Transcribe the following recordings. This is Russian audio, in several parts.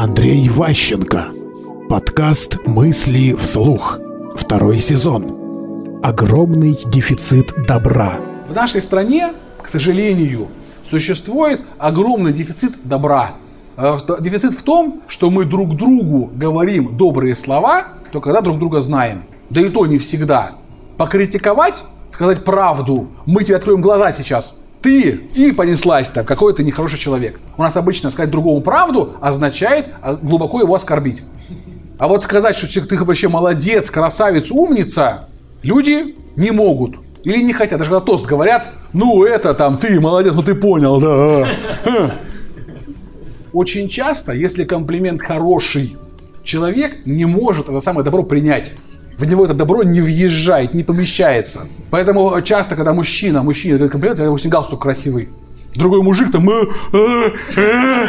Андрей Ващенко. Подкаст «Мысли вслух». Второй сезон. Огромный дефицит добра. В нашей стране, к сожалению, существует огромный дефицит добра. Э, Дефицит в том, что мы друг другу говорим добрые слова, только когда друг друга знаем. Да и то не всегда. Покритиковать, сказать правду, мы тебе откроем глаза сейчас. Ты и понеслась там, какой ты нехороший человек. У нас обычно сказать другому правду означает а, глубоко его оскорбить. А вот сказать, что ты вообще молодец, красавец, умница, люди не могут. Или не хотят. Даже когда тост говорят, ну это там, ты молодец, ну ты понял, да. Хм. Очень часто, если комплимент хороший, человек не может это самое добро принять. В него это добро не въезжает, не помещается. Поэтому часто, когда мужчина, мужчина дает комплимент, это допустим, галстук красивый. Другой мужик там «Э, э, э».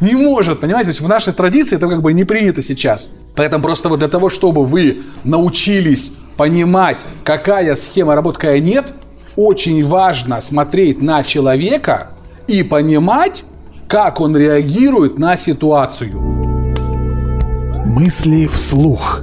не может, понимаете? В нашей традиции это как бы не принято сейчас. Поэтому просто вот для того, чтобы вы научились понимать, какая схема работы, какая нет, очень важно смотреть на человека и понимать, как он реагирует на ситуацию. Мысли вслух.